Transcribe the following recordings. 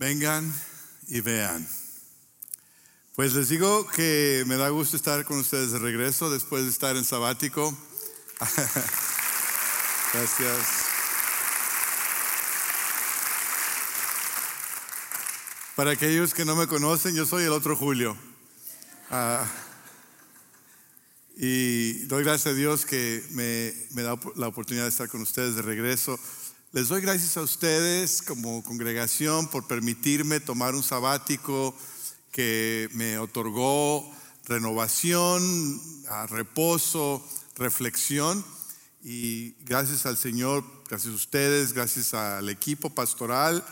Vengan y vean. Pues les digo que me da gusto estar con ustedes de regreso después de estar en sabático. Gracias. Para aquellos que no me conocen, yo soy el otro Julio. Ah, y doy gracias a Dios que me, me da la oportunidad de estar con ustedes de regreso. Les doy gracias a ustedes como congregación por permitirme tomar un sabático que me otorgó renovación, reposo, reflexión. Y gracias al Señor, gracias a ustedes, gracias al equipo pastoral,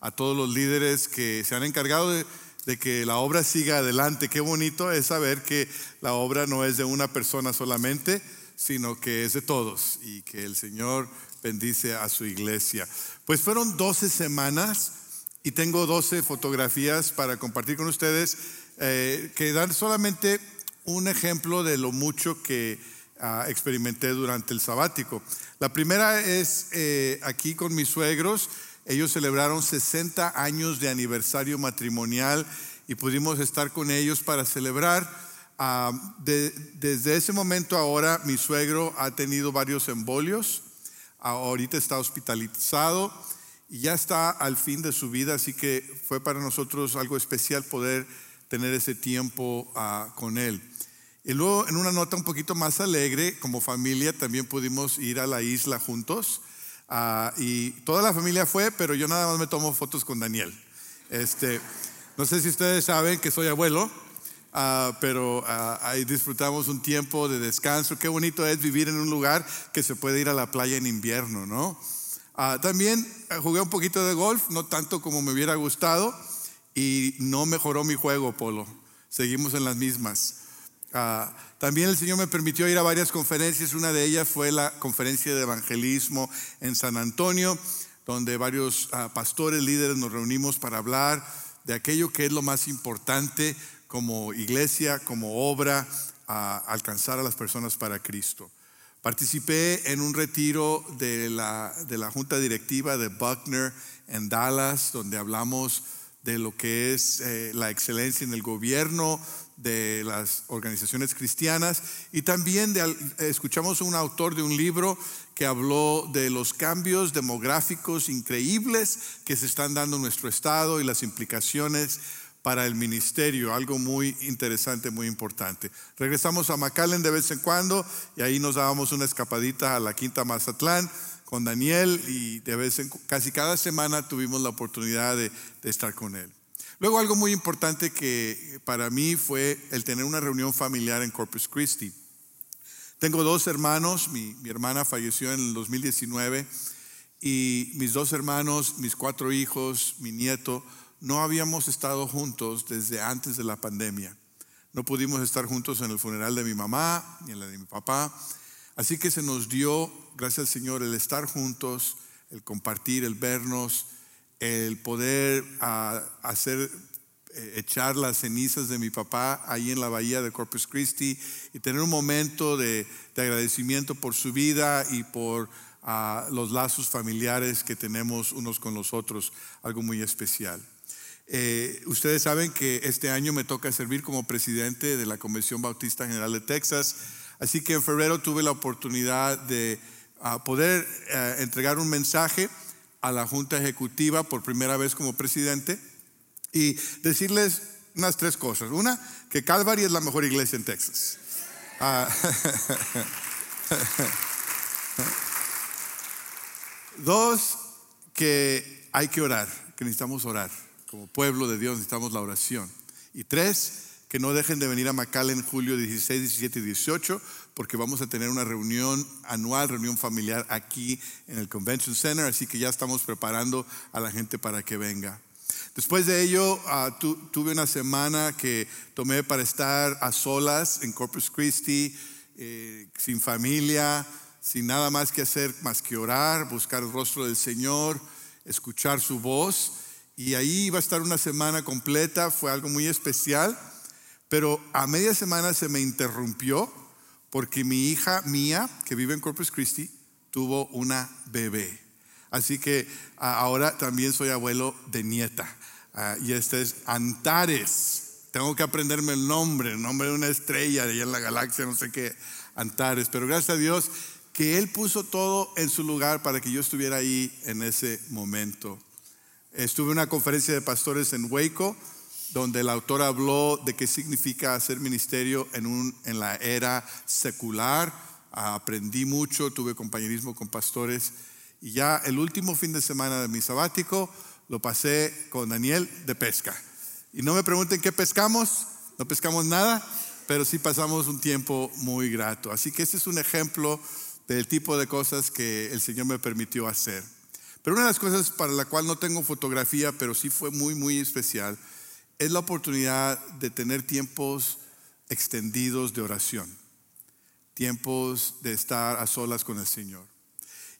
a todos los líderes que se han encargado de, que la obra siga adelante. Qué bonito es saber que la obra no es de una persona solamente, sino que es de todos y que el Señor bendice a su iglesia. Pues fueron 12 semanas y tengo 12 fotografías para compartir con ustedes eh, que dan solamente un ejemplo de lo mucho que ah, experimenté durante el sabático. La primera es eh, aquí con mis suegros. Ellos celebraron 60 años de aniversario matrimonial y pudimos estar con ellos para celebrar. Ah, desde ese momento ahora mi suegro ha tenido varios embolios ahorita está hospitalizado y ya está al fin de su vida, así que fue para nosotros algo especial poder tener ese tiempo ah, con él. Y luego, en una nota un poquito más alegre, como familia también pudimos ir a la isla juntos. Ah, y toda la familia fue, pero yo nada más me tomo fotos con Daniel. Este, no sé si ustedes saben que soy abuelo, Ah, pero ah, ahí disfrutamos un tiempo de descanso. Qué bonito es vivir en un lugar que se puede ir a la playa en invierno, ¿no? Ah, también jugué un poquito de golf, no tanto como me hubiera gustado, y no mejoró mi juego, Polo. Seguimos en las mismas. también el Señor me permitió ir a varias conferencias. Una de ellas fue la conferencia de evangelismo en San Antonio, donde varios pastores, líderes nos reunimos para hablar de aquello que es lo más importante como iglesia, como obra, a alcanzar a las personas para Cristo. Participé en un retiro de la, de la Junta Directiva de Buckner en Dallas, donde hablamos de lo que es eh, la excelencia en el gobierno de las organizaciones cristianas y también escuchamos a un autor de un libro que habló de los cambios demográficos increíbles que se están dando en nuestro estado y las implicaciones para el ministerio, algo muy interesante, muy importante. Regresamos a McAllen de vez en cuando y ahí nos dábamos una escapadita a la Quinta Mazatlán con Daniel y de vez en casi cada semana tuvimos la oportunidad de, estar con él. Luego algo muy importante que para mí fue el tener una reunión familiar en Corpus Christi. Tengo dos hermanos, mi, mi hermana falleció en el 2019 y mis dos hermanos, mis cuatro hijos, mi nieto, no habíamos estado juntos desde antes de la pandemia. No pudimos estar juntos en el funeral de mi mamá ni en la de mi papá. Así que se nos dio, gracias al Señor, el estar juntos, el compartir, el vernos, el poder ah, hacer, eh, echar las cenizas de mi papá ahí en la bahía de Corpus Christi y tener un momento de, agradecimiento por su vida y por ah, los lazos familiares que tenemos unos con los otros, algo muy especial. Eh, ustedes saben que este año me toca servir como presidente de la Convención Bautista General de Texas, así que en febrero tuve la oportunidad de ah, poder eh, entregar un mensaje a la Junta Ejecutiva por primera vez como presidente y decirles unas tres cosas. Una, que Calvary es la mejor iglesia en Texas. Ah, dos, que hay que orar, que necesitamos orar como pueblo de Dios necesitamos la oración. Y tres, que no dejen de venir a Macal en julio 16, 17 y 18, porque vamos a tener una reunión anual, reunión familiar aquí en el Convention Center, así que ya estamos preparando a la gente para que venga. Después de ello, ah, tuve una semana que tomé para estar a solas en Corpus Christi, eh, sin familia, sin nada más que hacer más que orar, buscar el rostro del Señor, escuchar su voz. Y ahí iba a estar una semana completa, fue algo muy especial, pero a media semana se me interrumpió porque mi hija mía, que vive en Corpus Christi, tuvo una bebé. Así que ahora también soy abuelo de nieta. Ah, y este es Antares. Tengo que aprenderme el nombre, el nombre de una estrella de allá en la galaxia, no sé qué, Antares. Pero gracias a Dios que Él puso todo en su lugar para que yo estuviera ahí en ese momento. Estuve en una conferencia de pastores en Waco, donde el autor habló de qué significa hacer ministerio en, un, en la era secular. Aprendí mucho, tuve compañerismo con pastores y ya el último fin de semana de mi sabático lo pasé con Daniel de pesca. Y no me pregunten qué pescamos, no pescamos nada, pero sí pasamos un tiempo muy grato. Así que este es un ejemplo del tipo de cosas que el Señor me permitió hacer. Pero una de las cosas para la cual no tengo fotografía, pero sí fue muy, muy especial, es la oportunidad de tener tiempos extendidos de oración, tiempos de estar a solas con el Señor.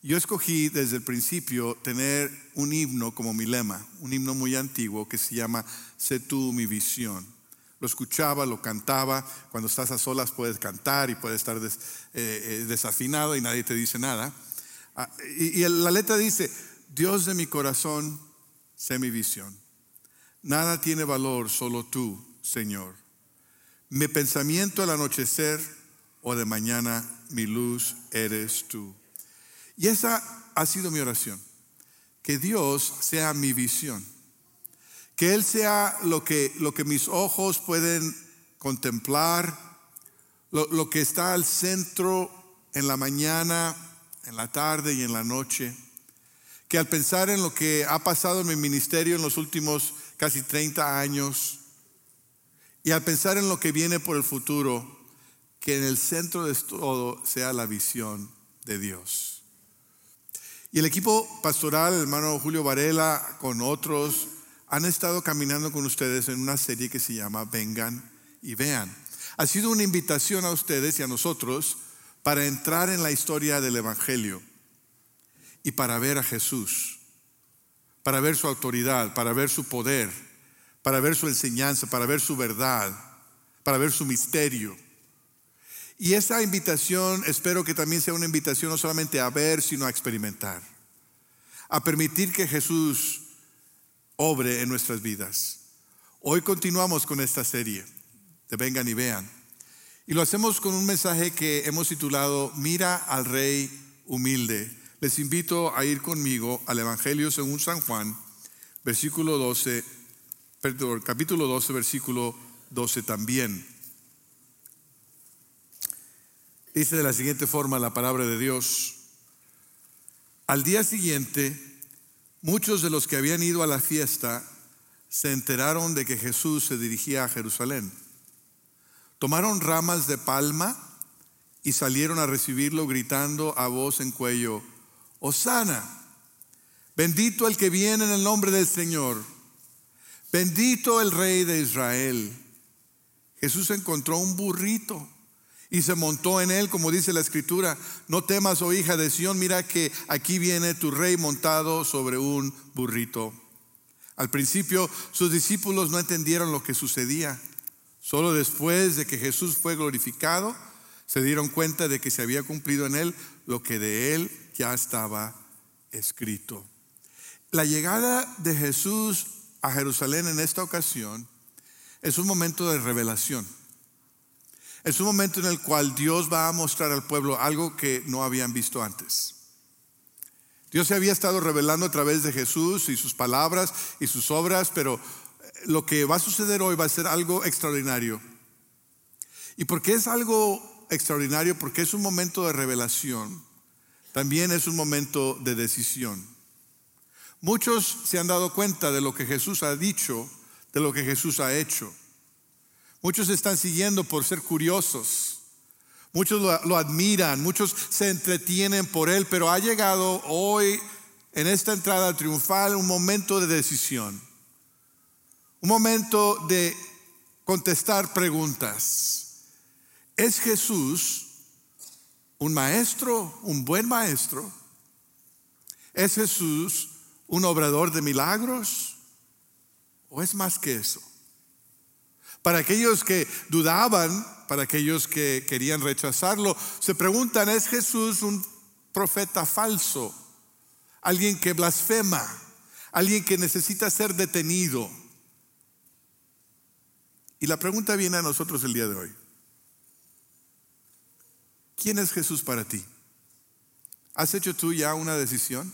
Yo escogí desde el principio tener un himno como mi lema, un himno muy antiguo que se llama Sé tú mi visión. Lo escuchaba, lo cantaba. Cuando estás a solas puedes cantar y puedes estar eh, eh, desafinado y nadie te dice nada. Ah, y, la letra dice, Dios de mi corazón, sé mi visión. Nada tiene valor, solo tú, Señor. Mi pensamiento al anochecer o de mañana, mi luz eres tú. Y esa ha sido mi oración. Que Dios sea mi visión. Que Él sea lo que, lo que mis ojos pueden contemplar, lo, lo que está al centro en la mañana, en la tarde y en la noche. Que al pensar en lo que ha pasado en mi ministerio en los últimos casi 30 años, y al pensar en lo que viene por el futuro, que en el centro de todo sea la visión de Dios. Y el equipo pastoral, el hermano Julio Varela, con otros, han estado caminando con ustedes en una serie que se llama Vengan y Vean. Ha sido una invitación a ustedes y a nosotros para entrar en la historia del Evangelio y para ver a Jesús, para ver su autoridad, para ver su poder, para ver su enseñanza, para ver su verdad, para ver su misterio. Y esa invitación espero que también sea una invitación no solamente a ver, sino a experimentar. A permitir que Jesús obre en nuestras vidas. Hoy continuamos con esta serie de Vengan y Vean. Y lo hacemos con un mensaje que hemos titulado Mira al Rey humilde. Les invito a ir conmigo al Evangelio según San Juan, versículo 12, perdón, capítulo 12, versículo 12 también. Dice de la siguiente forma la palabra de Dios. Al día siguiente, muchos de los que habían ido a la fiesta se enteraron de que Jesús se dirigía a Jerusalén. Tomaron ramas de palma y salieron a recibirlo gritando a voz en cuello, Osana, bendito el que viene en el nombre del Señor, bendito el rey de Israel. Jesús encontró un burrito y se montó en él, como dice la escritura, no temas, oh hija de Sión, mira que aquí viene tu rey montado sobre un burrito. Al principio sus discípulos no entendieron lo que sucedía. Solo después de que Jesús fue glorificado, se dieron cuenta de que se había cumplido en él lo que de él ya estaba escrito. La llegada de Jesús a Jerusalén en esta ocasión es un momento de revelación. Es un momento en el cual Dios va a mostrar al pueblo algo que no habían visto antes. Dios se había estado revelando a través de Jesús y sus palabras y sus obras, pero lo que va a suceder hoy va a ser algo extraordinario. Y porque es algo extraordinario, porque es un momento de revelación, también es un momento de decisión. Muchos se han dado cuenta de lo que Jesús ha dicho, de lo que Jesús ha hecho. Muchos están siguiendo por ser curiosos. Muchos lo, admiran, muchos se entretienen por él, pero ha llegado hoy en esta entrada triunfal un momento de decisión. Un momento de contestar preguntas. ¿Es Jesús un maestro, un buen maestro? ¿Es Jesús un obrador de milagros? ¿O es más que eso? Para aquellos que dudaban, para aquellos que querían rechazarlo, se preguntan, ¿es Jesús un profeta falso? alguien que blasfema, alguien que necesita ser detenido. Y la pregunta viene a nosotros el día de hoy. ¿Quién es Jesús para ti? ¿Has hecho tú ya una decisión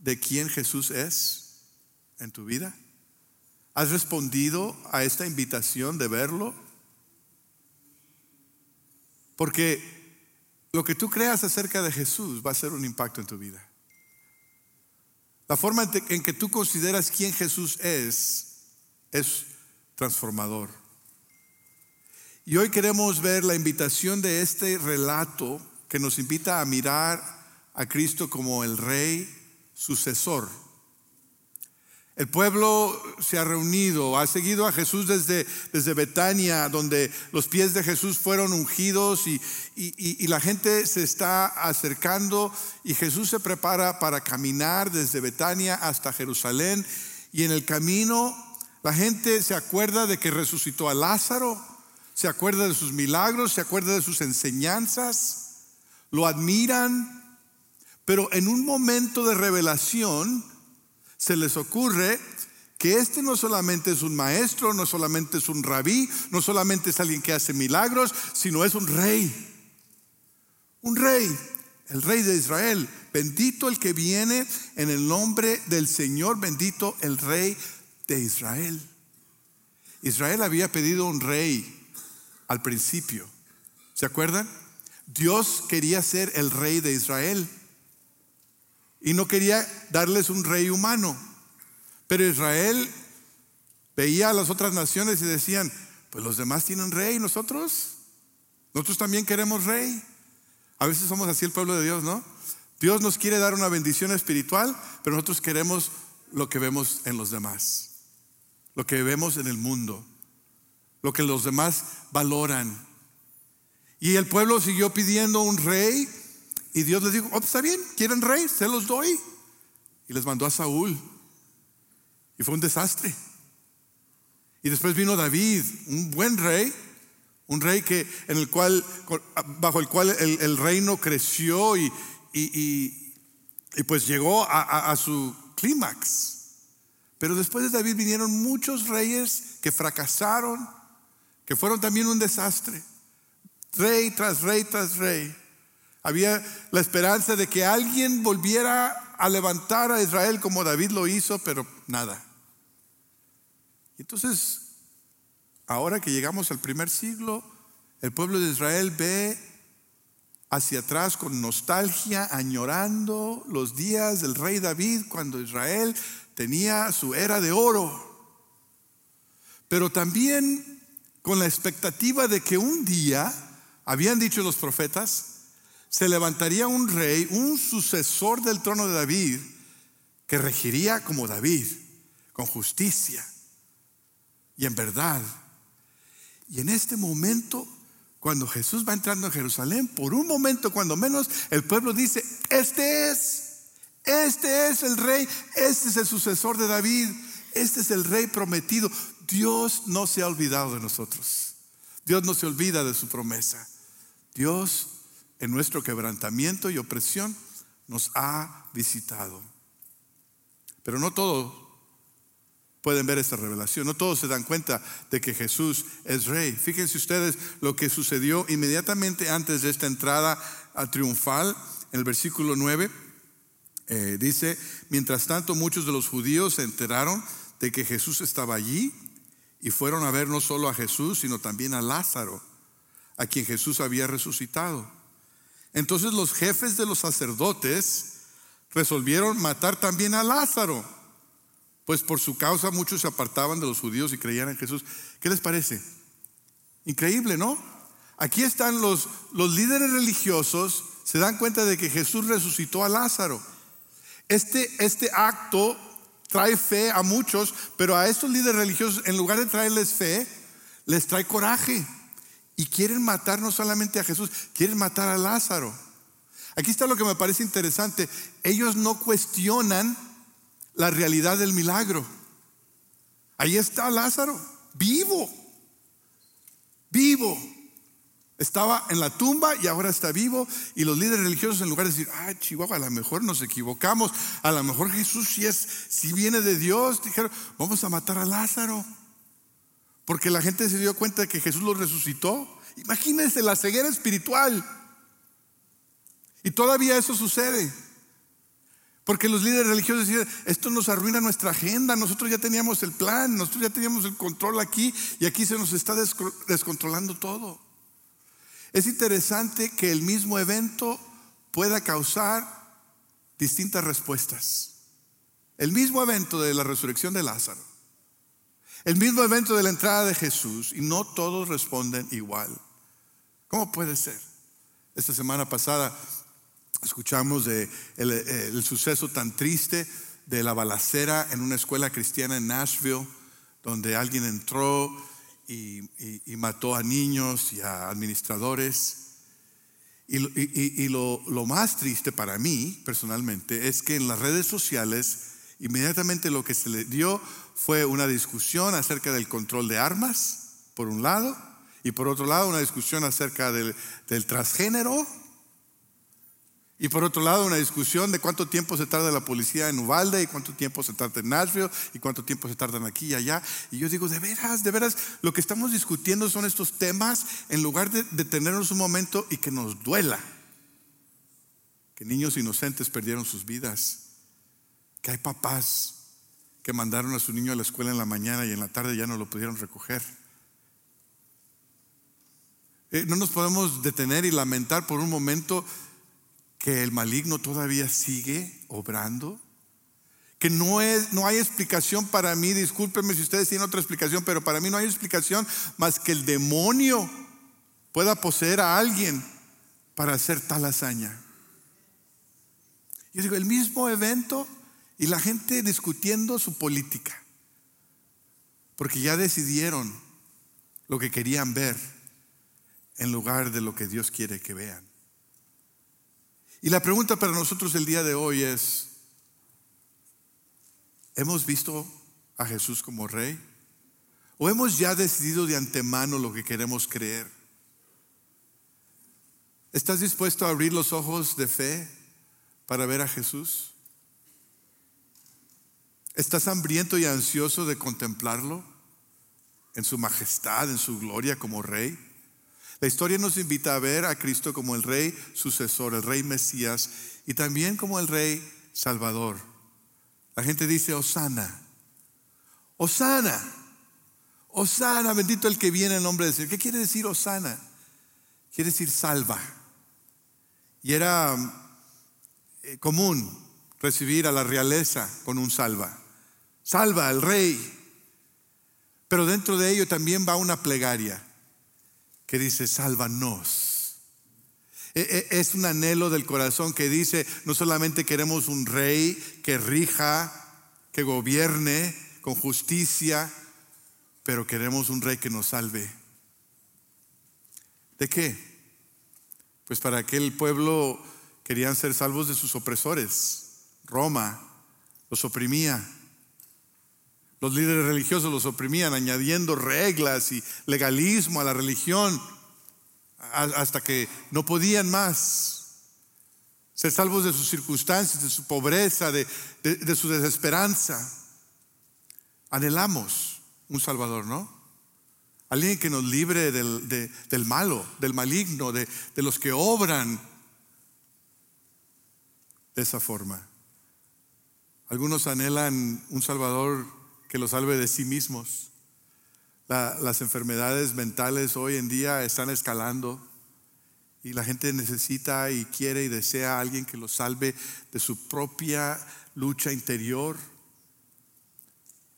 de quién Jesús es en tu vida? ¿Has respondido a esta invitación de verlo? Porque lo que tú creas acerca de Jesús va a ser un impacto en tu vida. La forma en que tú consideras quién Jesús es es transformador. Y hoy queremos ver la invitación de este relato que nos invita a mirar a Cristo como el rey sucesor el pueblo se ha reunido, ha seguido a Jesús desde, desde Betania, donde los pies de Jesús fueron ungidos y, y, la gente se está acercando y Jesús se prepara para caminar desde Betania hasta Jerusalén. Y en el camino la gente se acuerda de que resucitó a Lázaro, se acuerda de sus milagros, se acuerda de sus enseñanzas, lo admiran, pero en un momento de revelación, se les ocurre que este no solamente es un maestro, no solamente es un rabí, no solamente es alguien que hace milagros, sino es un rey. Un rey, el rey de Israel. Bendito el que viene en el nombre del Señor, bendito el rey de Israel. Israel había pedido un rey al principio. ¿Se acuerdan? Dios quería ser el rey de Israel y no quería darles un rey humano. Pero Israel veía a las otras naciones y decían, pues los demás tienen rey, nosotros, nosotros también queremos rey. A veces somos así el pueblo de Dios, ¿no? Dios nos quiere dar una bendición espiritual, pero nosotros queremos lo que vemos en los demás, lo que vemos en el mundo, lo que los demás valoran. Y el pueblo siguió pidiendo un rey y Dios les dijo, oh, está bien, quieren rey, se los doy. Y les mandó a Saúl. Y fue un desastre. Y después vino David, un buen rey, un rey que, en el cual, bajo el cual el, reino creció y, y, pues llegó a su clímax. Pero después de David vinieron muchos reyes que fracasaron, que fueron también un desastre. Rey tras rey tras rey. Había la esperanza de que alguien volviera a levantar a Israel como David lo hizo, pero nada. Entonces, ahora que llegamos al primer siglo, el pueblo de Israel ve hacia atrás con nostalgia, añorando los días del rey David cuando Israel tenía su era de oro. Pero también con la expectativa de que un día, habían dicho los profetas, se levantaría un rey, un sucesor del trono de David, que regiría como David, con justicia y en verdad. Y en este momento, cuando Jesús va entrando a Jerusalén, por un momento, cuando menos, el pueblo dice, este es, este es el rey, este es el sucesor de David, este es el rey prometido. Dios no se ha olvidado de nosotros. Dios no se olvida de su promesa. Dios en nuestro quebrantamiento y opresión nos ha visitado. Pero no todos pueden ver esta revelación, no todos se dan cuenta de que Jesús es rey. Fíjense ustedes lo que sucedió inmediatamente antes de esta entrada a triunfal, en el versículo 9. Eh, dice, mientras tanto muchos de los judíos se enteraron de que Jesús estaba allí y fueron a ver no solo a Jesús, sino también a Lázaro, a quien Jesús había resucitado. Entonces los jefes de los sacerdotes resolvieron matar también a Lázaro, pues por su causa muchos se apartaban de los judíos y creían en Jesús. ¿Qué les parece? Increíble, ¿no? Aquí están los, los líderes religiosos, se dan cuenta de que Jesús resucitó a Lázaro. Este, este acto trae fe a muchos, pero a estos líderes religiosos, en lugar de traerles fe, les trae coraje. Y quieren matar no solamente a Jesús, quieren matar a Lázaro. Aquí está lo que me parece interesante. Ellos no cuestionan la realidad del milagro. Ahí está Lázaro, vivo, vivo. Estaba en la tumba y ahora está vivo. Y los líderes religiosos, en lugar de decir, ah, Chihuahua, a lo mejor nos equivocamos, a lo mejor Jesús si es, si viene de Dios, dijeron, vamos a matar a Lázaro. Porque la gente se dio cuenta de que Jesús lo resucitó. Imagínense la ceguera espiritual. Y todavía eso sucede. Porque los líderes religiosos decían, esto nos arruina nuestra agenda, nosotros ya teníamos el plan, nosotros ya teníamos el control aquí y aquí se nos está descontrolando todo. Es interesante que el mismo evento pueda causar distintas respuestas. El mismo evento de la resurrección de Lázaro, el mismo evento de la entrada de Jesús y no todos responden igual. ¿Cómo puede ser? Esta semana pasada Escuchamos el, suceso tan triste de la balacera en una escuela cristiana en Nashville, donde alguien entró y, mató a niños y a administradores. Y, lo, lo, más triste para mí, personalmente, es que en las redes sociales, inmediatamente lo que se le dio fue una discusión acerca del control de armas, por un lado, y por otro lado una discusión acerca del, del transgénero y por otro lado, una discusión de cuánto tiempo se tarda la policía en Uvalde y cuánto tiempo se tarda en Nashville y cuánto tiempo se tardan aquí y allá. Y yo digo, de veras, de veras, lo que estamos discutiendo son estos temas en lugar de detenernos un momento y que nos duela. Que niños inocentes perdieron sus vidas. Que hay papás que mandaron a su niño a la escuela en la mañana y en la tarde ya no lo pudieron recoger. Eh, no nos podemos detener y lamentar por un momento que el maligno todavía sigue obrando, que no, es, no hay explicación para mí, discúlpenme si ustedes tienen otra explicación, pero para mí no hay explicación más que el demonio pueda poseer a alguien para hacer tal hazaña. Yo digo, el mismo evento y la gente discutiendo su política, porque ya decidieron lo que querían ver en lugar de lo que Dios quiere que vean. Y la pregunta para nosotros el día de hoy es, ¿hemos visto a Jesús como rey? ¿O hemos ya decidido de antemano lo que queremos creer? ¿Estás dispuesto a abrir los ojos de fe para ver a Jesús? ¿Estás hambriento y ansioso de contemplarlo en su majestad, en su gloria como rey? La historia nos invita a ver a Cristo como el rey sucesor, el rey Mesías y también como el rey salvador. La gente dice, Osana, Osana, Osana, bendito el que viene en nombre de Señor. ¿Qué quiere decir Osana? Quiere decir salva. Y era eh, común recibir a la realeza con un salva. Salva al rey. Pero dentro de ello también va una plegaria que dice, sálvanos. E, e, es un anhelo del corazón que dice, no solamente queremos un rey que rija, que gobierne con justicia, pero queremos un rey que nos salve. ¿De qué? Pues para que el pueblo querían ser salvos de sus opresores. Roma los oprimía. Los líderes religiosos los oprimían añadiendo reglas y legalismo a la religión hasta que no podían más ser salvos de sus circunstancias, de su pobreza, de, su desesperanza. Anhelamos un Salvador, ¿no? Alguien que nos libre del, del malo, del maligno, de, de los que obran de esa forma. Algunos anhelan un Salvador que lo salve de sí mismos. las enfermedades mentales hoy en día están escalando y la gente necesita y quiere y desea a alguien que lo salve de su propia lucha interior.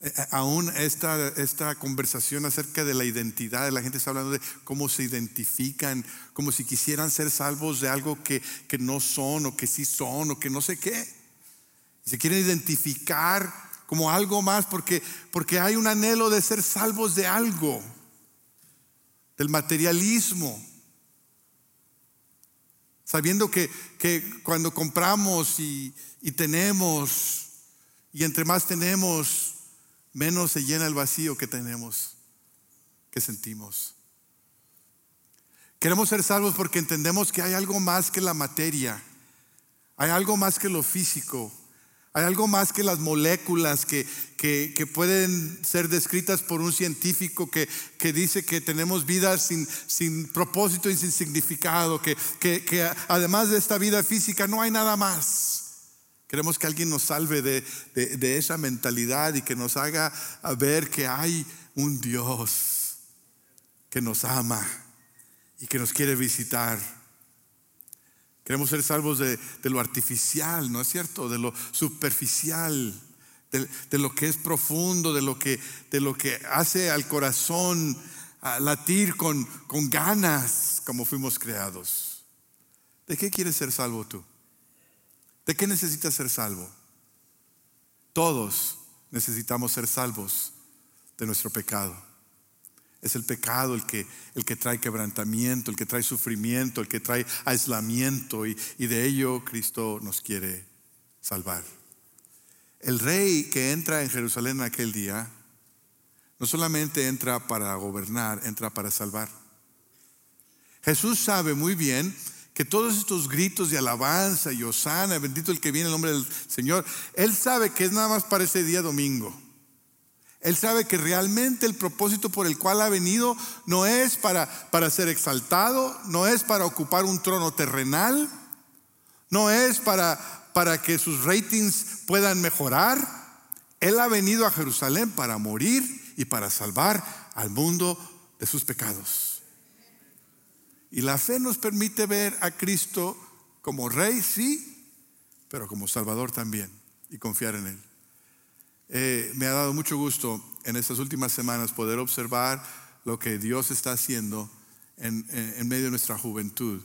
Eh, eh, aún esta, esta conversación acerca de la identidad, la gente está hablando de cómo se identifican, como si quisieran ser salvos de algo que, que no son o que sí son o que no sé qué. Se quieren identificar como algo más, porque, porque hay un anhelo de ser salvos de algo, del materialismo. Sabiendo que, que cuando compramos y, y tenemos, y entre más tenemos, menos se llena el vacío que tenemos, que sentimos. Queremos ser salvos porque entendemos que hay algo más que la materia, hay algo más que lo físico, hay algo más que las moléculas que, que, pueden ser descritas por un científico que, que dice que tenemos vidas sin, sin, propósito y sin significado, que, que, además de esta vida física no hay nada más. Queremos que alguien nos salve de, de, de esa mentalidad y que nos haga ver que hay un Dios que nos ama y que nos quiere visitar. Queremos ser salvos de, lo artificial, ¿no es cierto? De lo superficial, de, lo que es profundo, de lo que, de lo que hace al corazón latir con, con ganas como fuimos creados. ¿De qué quieres ser salvo tú? ¿De qué necesitas ser salvo? Todos necesitamos ser salvos de nuestro pecado. Es el pecado el que, el que trae quebrantamiento, el que trae sufrimiento, el que trae aislamiento y, de ello Cristo nos quiere salvar. El rey que entra en Jerusalén en aquel día no solamente entra para gobernar, entra para salvar. Jesús sabe muy bien que todos estos gritos de alabanza y osana, bendito el que viene en el nombre del Señor, Él sabe que es nada más para ese día domingo. Él sabe que realmente el propósito por el cual ha venido no es para, para ser exaltado, no es para ocupar un trono terrenal, no es para, para que sus ratings puedan mejorar. Él ha venido a Jerusalén para morir y para salvar al mundo de sus pecados. Y la fe nos permite ver a Cristo como rey, sí, pero como salvador también y confiar en Él. Eh, me ha dado mucho gusto en estas últimas semanas poder observar lo que Dios está haciendo en, medio de nuestra juventud.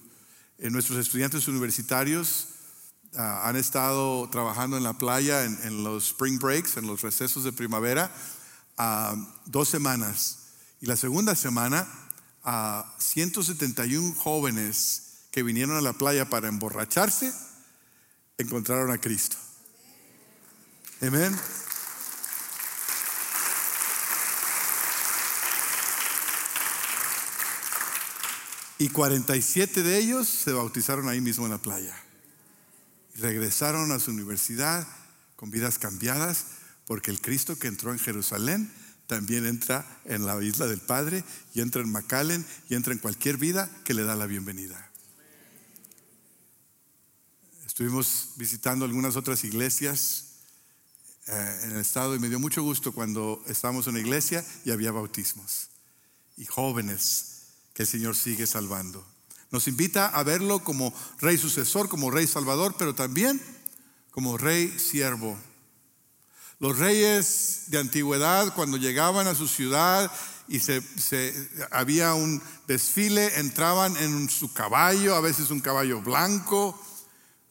Eh, nuestros estudiantes universitarios ah, han estado trabajando en la playa en, los spring breaks, en los recesos de primavera, ah, dos semanas. Y la segunda semana, a ah, 171 jóvenes que vinieron a la playa para emborracharse, encontraron a Cristo. Amén. Y 47 de ellos se bautizaron ahí mismo en la playa. regresaron a su universidad con vidas cambiadas, porque el Cristo que entró en Jerusalén también entra en la isla del Padre y entra en McAllen y entra en cualquier vida que le da la bienvenida. Estuvimos visitando algunas otras iglesias eh, en el estado y me dio mucho gusto cuando estábamos en la iglesia y había bautismos y jóvenes que el Señor sigue salvando. Nos invita a verlo como rey sucesor, como rey salvador, pero también como rey siervo. Los reyes de antigüedad, cuando llegaban a su ciudad y se, había un desfile, entraban en su caballo, a veces un caballo blanco,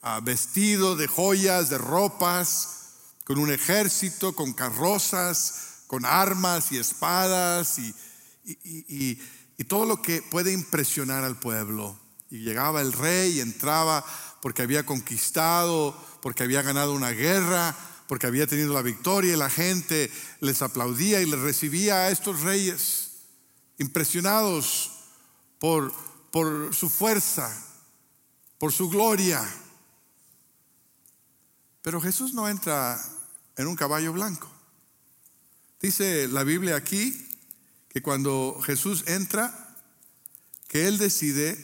ah, vestido de joyas, de ropas, con un ejército, con carrozas, con armas y espadas y, todo lo que puede impresionar al pueblo. Y llegaba el rey y entraba porque había conquistado, porque había ganado una guerra, porque había tenido la victoria y la gente les aplaudía y les recibía a estos reyes, impresionados por, por su fuerza, por su gloria. Pero Jesús no entra en un caballo blanco. Dice la Biblia aquí que cuando Jesús entra, que Él decide,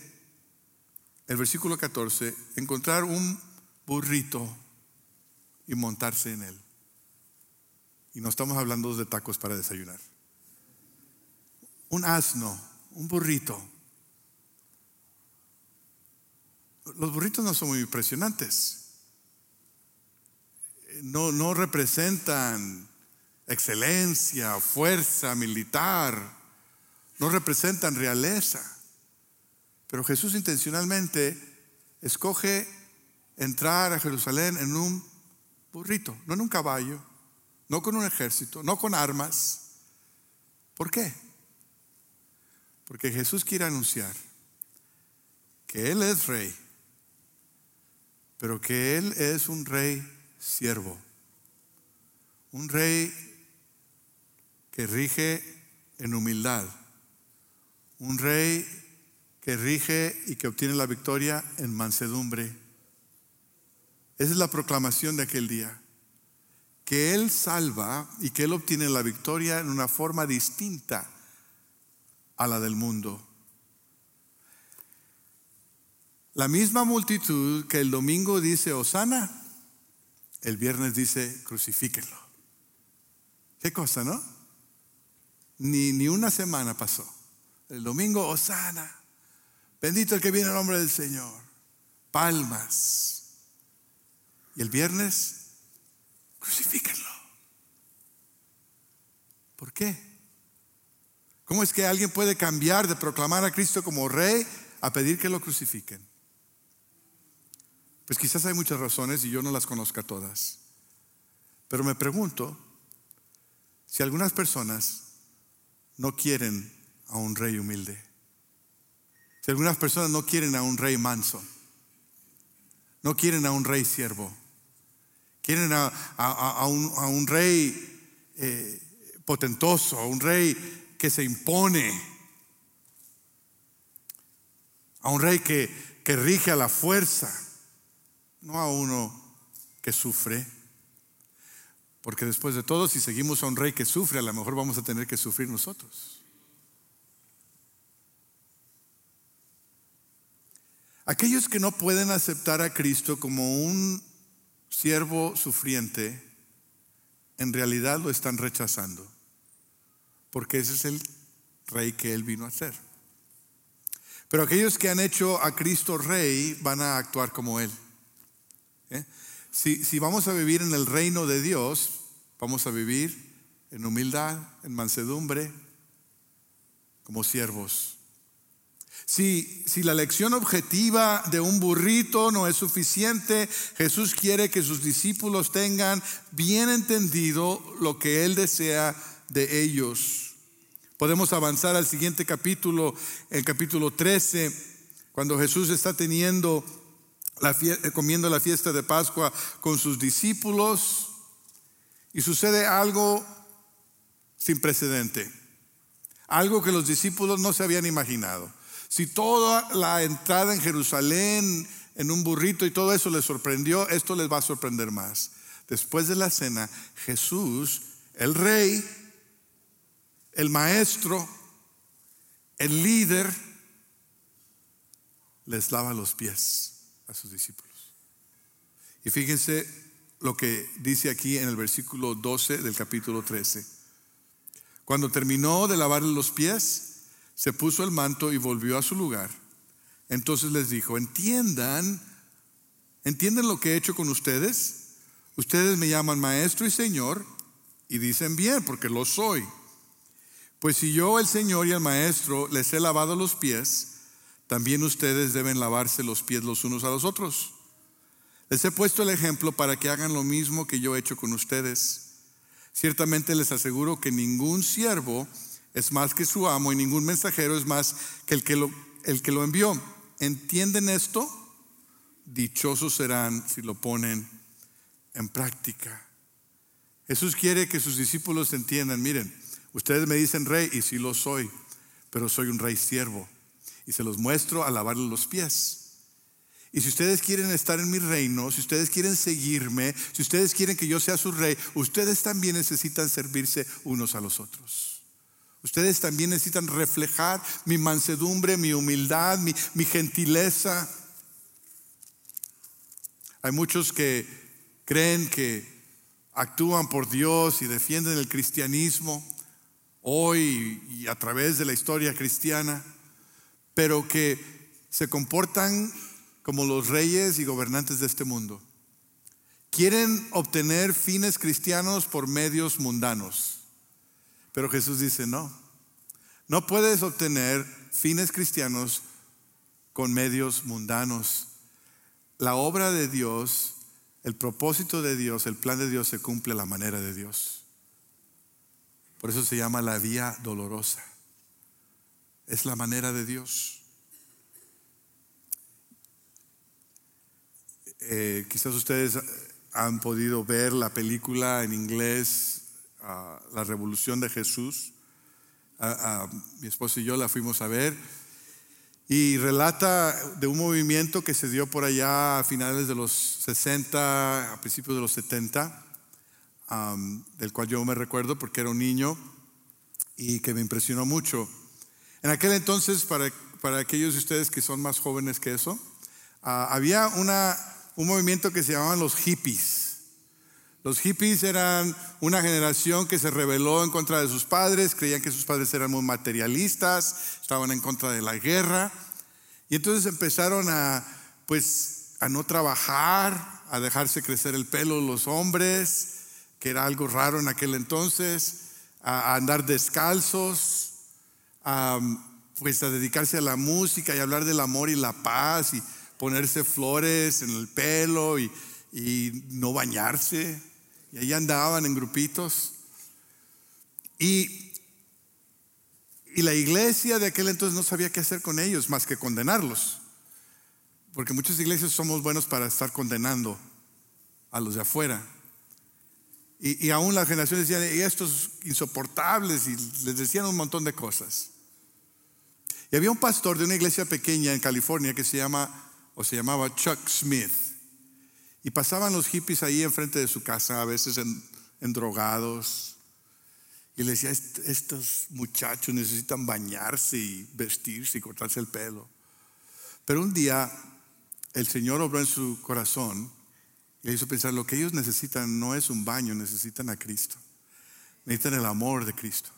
el versículo 14, encontrar un burrito y montarse en él. Y no estamos hablando de tacos para desayunar. Un asno, un burrito. Los burritos no son muy impresionantes. No, no representan excelencia, fuerza militar, no representan realeza. Pero Jesús intencionalmente escoge entrar a Jerusalén en un burrito, no en un caballo, no con un ejército, no con armas. ¿Por qué? Porque Jesús quiere anunciar que Él es rey, pero que Él es un rey siervo, un rey que rige en humildad, un rey que rige y que obtiene la victoria en mansedumbre. Esa es la proclamación de aquel día. Que Él salva y que Él obtiene la victoria en una forma distinta a la del mundo. La misma multitud que el domingo dice Osana, el viernes dice crucifíquenlo. Qué cosa, ¿no? Ni, ni una semana pasó. El domingo, Osana. Bendito el que viene en nombre del Señor. Palmas. Y el viernes, crucifíquenlo. ¿Por qué? ¿Cómo es que alguien puede cambiar de proclamar a Cristo como rey a pedir que lo crucifiquen? Pues quizás hay muchas razones y yo no las conozca todas. Pero me pregunto si algunas personas no quieren a un rey humilde. Si algunas personas no quieren a un rey manso. No quieren a un rey siervo. Quieren a, un, rey eh, potentoso, a un rey que se impone. A un rey que, que rige a la fuerza no a uno que sufre. Porque después de todo, si seguimos a un rey que sufre, a lo mejor vamos a tener que sufrir nosotros. Aquellos que no pueden aceptar a Cristo como un siervo sufriente, en realidad lo están rechazando, porque ese es el rey que él vino a ser. Pero aquellos que han hecho a Cristo rey van a actuar como él. ¿Eh? Si, vamos a vivir en el reino de Dios, vamos a vivir en humildad, en mansedumbre, como siervos. Si, si, la lección objetiva de un burrito no es suficiente, Jesús quiere que sus discípulos tengan bien entendido lo que Él desea de ellos. Podemos avanzar al siguiente capítulo, el capítulo 13, cuando Jesús está teniendo eh, comiendo la fiesta de Pascua con sus discípulos y sucede algo sin precedente, algo que los discípulos no se habían imaginado. Si toda la entrada en Jerusalén en un burrito y todo eso les sorprendió, esto les va a sorprender más. Después de la cena, Jesús, el rey, el maestro, el líder, les lava los pies a sus discípulos. Y fíjense lo que dice aquí en el versículo 12 del capítulo 13. Cuando terminó de lavarle los pies, se puso el manto y volvió a su lugar. Entonces les dijo, entiendan, entienden lo que he hecho con ustedes. Ustedes me llaman maestro y señor y dicen bien, porque lo soy. Pues si yo, el Señor y el Maestro, les he lavado los pies, también ustedes deben lavarse los pies los unos a los otros. Les he puesto el ejemplo para que hagan lo mismo que yo he hecho con ustedes. Ciertamente les aseguro que ningún siervo es más que su amo y ningún mensajero es más que el que lo, el que lo envió. ¿Entienden esto? Dichosos serán si lo ponen en práctica. Jesús quiere que sus discípulos entiendan, miren, ustedes me dicen rey y sí lo soy, pero soy un rey siervo y se los muestro a lavarle los pies. Y si ustedes quieren estar en mi reino, si ustedes quieren seguirme, si ustedes quieren que yo sea su rey, ustedes también necesitan servirse unos a los otros. Ustedes también necesitan reflejar mi mansedumbre, mi humildad, mi, mi gentileza. Hay muchos que creen que actúan por Dios y defienden el cristianismo hoy y a través de la historia cristiana pero que se comportan como los reyes y gobernantes de este mundo. Quieren obtener fines cristianos por medios mundanos. Pero Jesús dice, no, no puedes obtener fines cristianos con medios mundanos. La obra de Dios, el propósito de Dios, el plan de Dios se cumple a la manera de Dios. Por eso se llama la vía dolorosa. Es la manera de Dios. Eh, quizás ustedes han podido ver la película en inglés, ah, La Revolución de Jesús. mi esposo y yo la fuimos a ver. y relata de un movimiento que se dio por allá a finales de los 60, a principios de los 70, del cual yo me recuerdo porque era un niño y que me impresionó mucho. En aquel entonces, para, para aquellos de ustedes que son más jóvenes que eso, ah, había una, un movimiento que se llamaban los hippies. Los hippies eran una generación que se rebeló en contra de sus padres, creían que sus padres eran muy materialistas, estaban en contra de la guerra. Y entonces empezaron a, pues, a no trabajar, a dejarse crecer el pelo los hombres, que era algo raro en aquel entonces, a, andar descalzos, a, pues a dedicarse a la música y hablar del amor y la paz y ponerse flores en el pelo y, no bañarse. Y ahí andaban en grupitos. Y, y la iglesia de aquel entonces no sabía qué hacer con ellos más que condenarlos. Porque muchas iglesias somos buenos para estar condenando a los de afuera. Y, y aún las generaciones decían, y estos insoportables, y les decían un montón de cosas. Y había un pastor de una iglesia pequeña en California que se llama, o se llamaba Chuck Smith. Y pasaban los hippies ahí enfrente de su casa, a veces en, drogados. Y le decía, estos muchachos necesitan bañarse y vestirse y cortarse el pelo. Pero un día el Señor obró en su corazón y le hizo pensar, lo que ellos necesitan no es un baño, necesitan a Cristo. Necesitan el amor de Cristo.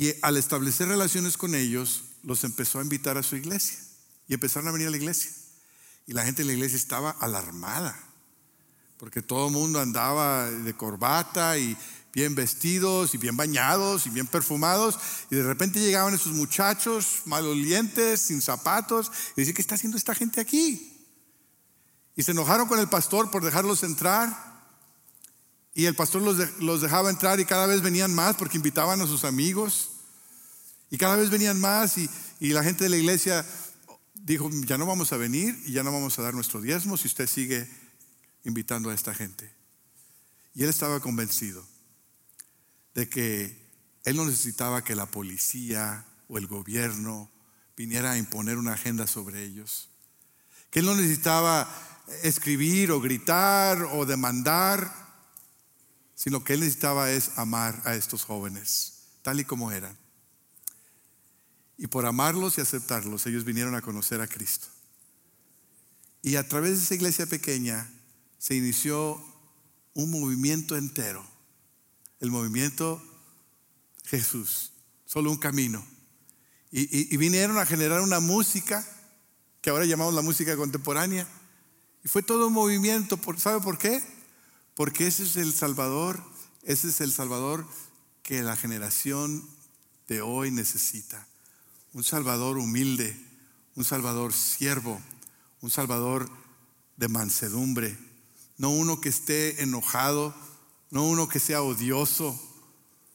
Y al establecer relaciones con ellos, los empezó a invitar a su iglesia. Y empezaron a venir a la iglesia. Y la gente en la iglesia estaba alarmada, porque todo el mundo andaba de corbata y bien vestidos y bien bañados y bien perfumados. Y de repente llegaban esos muchachos malolientes, sin zapatos, y decían, ¿qué está haciendo esta gente aquí? Y se enojaron con el pastor por dejarlos entrar. Y el pastor los, dejaba entrar y cada vez venían más porque invitaban a sus amigos. Y cada vez venían más y, y la gente de la iglesia dijo, ya no vamos a venir y ya no vamos a dar nuestro diezmo si usted sigue invitando a esta gente. Y él estaba convencido de que él no necesitaba que la policía o el gobierno viniera a imponer una agenda sobre ellos. Que él no necesitaba escribir o gritar o demandar, sino que él necesitaba es amar a estos jóvenes, tal y como eran. Y por amarlos y aceptarlos, ellos vinieron a conocer a Cristo. Y a través de esa iglesia pequeña se inició un movimiento entero. El movimiento Jesús, solo un camino. Y, vinieron a generar una música que ahora llamamos la música contemporánea. Y fue todo un movimiento. ¿Sabe por qué? Porque ese es el Salvador, ese es el Salvador que la generación de hoy necesita un Salvador humilde, un Salvador siervo, un Salvador de mansedumbre, no uno que esté enojado, no uno que sea odioso,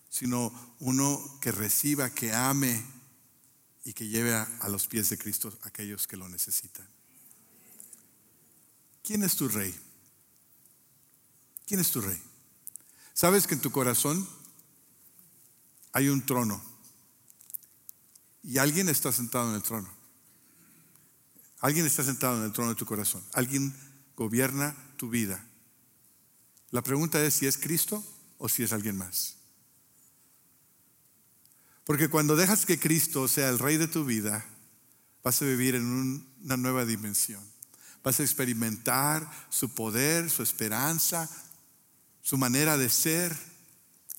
sino uno que reciba, que ame y que lleve a, los pies de Cristo aquellos que lo necesitan. ¿Quién es tu rey? ¿Quién es tu rey? ¿Sabes que en tu corazón hay un trono? Y alguien está sentado en el trono. Alguien está sentado en el trono de tu corazón. Alguien gobierna tu vida. La pregunta es si es Cristo o si es alguien más. Porque cuando dejas que Cristo sea el rey de tu vida, vas a vivir en una nueva dimensión. Vas a experimentar su poder, su esperanza, su manera de ser.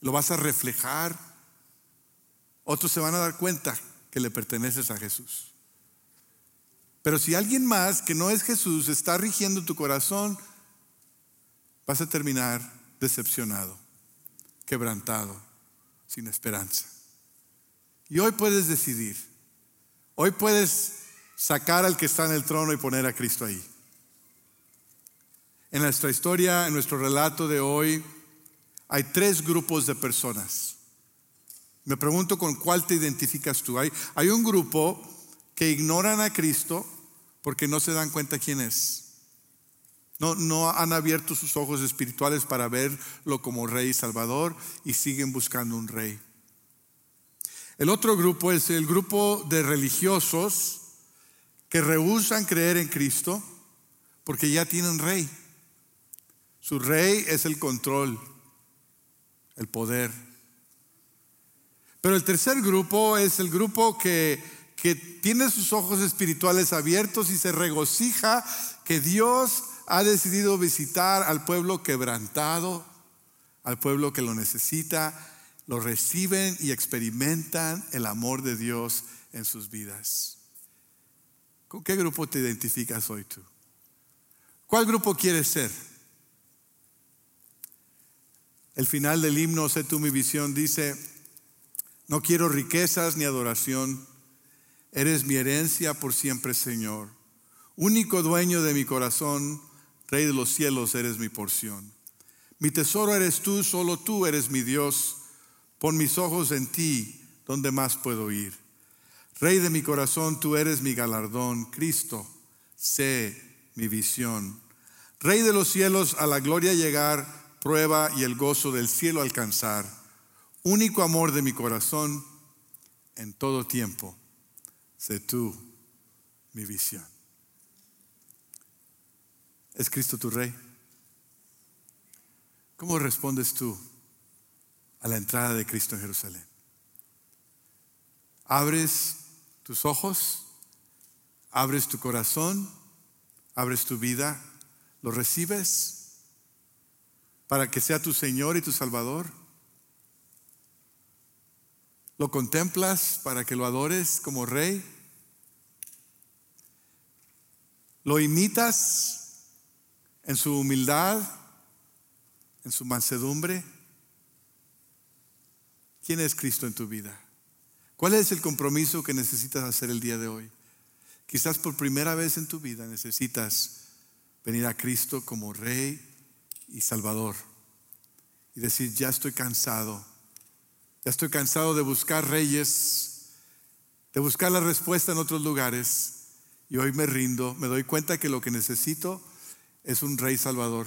Lo vas a reflejar. Otros se van a dar cuenta que le perteneces a Jesús. Pero si alguien más que no es Jesús está rigiendo tu corazón, vas a terminar decepcionado, quebrantado, sin esperanza. Y hoy puedes decidir, hoy puedes sacar al que está en el trono y poner a Cristo ahí. En nuestra historia, en nuestro relato de hoy, hay tres grupos de personas. Me pregunto con cuál te identificas tú. Hay, hay un grupo que ignoran a Cristo porque no se dan cuenta quién es. No, no han abierto sus ojos espirituales para verlo como rey y salvador y siguen buscando un rey. El otro grupo es el grupo de religiosos que rehusan creer en Cristo porque ya tienen rey. Su rey es el control, el poder. Pero el tercer grupo es el grupo que, que tiene sus ojos espirituales abiertos y se regocija que Dios ha decidido visitar al pueblo quebrantado, al pueblo que lo necesita, lo reciben y experimentan el amor de Dios en sus vidas. ¿Con qué grupo te identificas hoy tú? ¿Cuál grupo quieres ser? El final del himno, sé tú mi visión, dice, no quiero riquezas ni adoración, eres mi herencia por siempre, Señor. Único dueño de mi corazón, Rey de los cielos, eres mi porción. Mi tesoro eres tú, solo tú eres mi Dios. Pon mis ojos en ti, donde más puedo ir. Rey de mi corazón, tú eres mi galardón. Cristo, sé mi visión. Rey de los cielos, a la gloria llegar, prueba y el gozo del cielo alcanzar. Único amor de mi corazón, en todo tiempo, sé tú mi visión. ¿Es Cristo tu Rey? ¿Cómo respondes tú a la entrada de Cristo en Jerusalén. Abres tus ojos, abres tu corazón, abres tu vida, lo recibes para que sea tu Señor y tu Salvador. Lo contemplas para que lo adores como Rey. Lo imitas en su humildad, en su mansedumbre. ¿Quién es Cristo en tu vida? ¿Cuál es el compromiso que necesitas hacer el día de hoy? Quizás por primera vez en tu vida necesitas venir a Cristo como Rey y Salvador. Y decir, ya estoy cansado, ya estoy cansado de buscar reyes, de buscar la respuesta en otros lugares. Y hoy me rindo, me doy cuenta que lo que necesito es un Rey Salvador,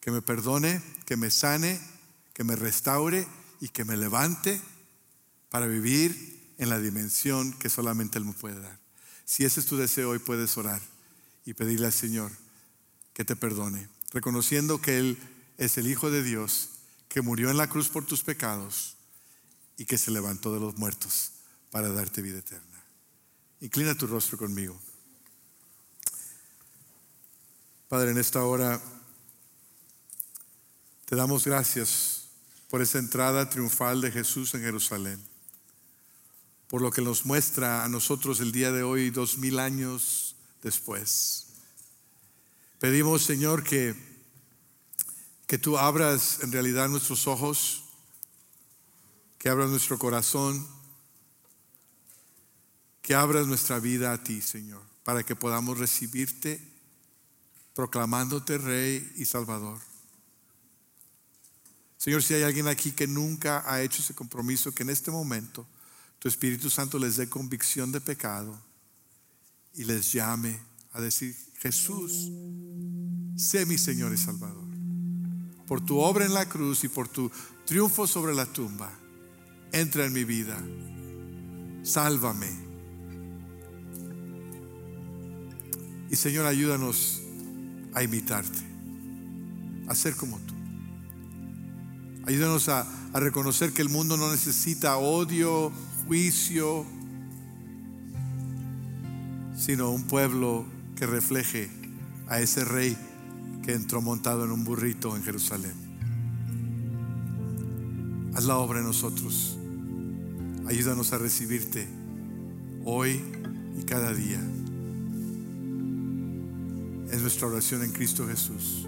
que me perdone, que me sane, que me restaure y que me levante para vivir en la dimensión que solamente Él me puede dar. Si ese es tu deseo, hoy puedes orar y pedirle al Señor que te perdone, reconociendo que Él es el Hijo de Dios, que murió en la cruz por tus pecados y que se levantó de los muertos para darte vida eterna. Inclina tu rostro conmigo. Padre, en esta hora te damos gracias por esa entrada triunfal de Jesús en Jerusalén, por lo que nos muestra a nosotros el día de hoy, dos mil años después. Pedimos, Señor, que, que tú abras en realidad nuestros ojos, que abras nuestro corazón, que abras nuestra vida a ti, Señor, para que podamos recibirte proclamándote Rey y Salvador. Señor, si hay alguien aquí que nunca ha hecho ese compromiso, que en este momento tu Espíritu Santo les dé convicción de pecado y les llame a decir, Jesús, sé mi Señor y Salvador. Por tu obra en la cruz y por tu triunfo sobre la tumba, entra en mi vida, sálvame. Y Señor, ayúdanos a imitarte, a ser como tú. Ayúdanos a, reconocer que el mundo no necesita odio, juicio, sino un pueblo que refleje a ese rey que entró montado en un burrito en Jerusalén. Haz la obra en nosotros. Ayúdanos a recibirte hoy y cada día. Es nuestra oración en Cristo Jesús.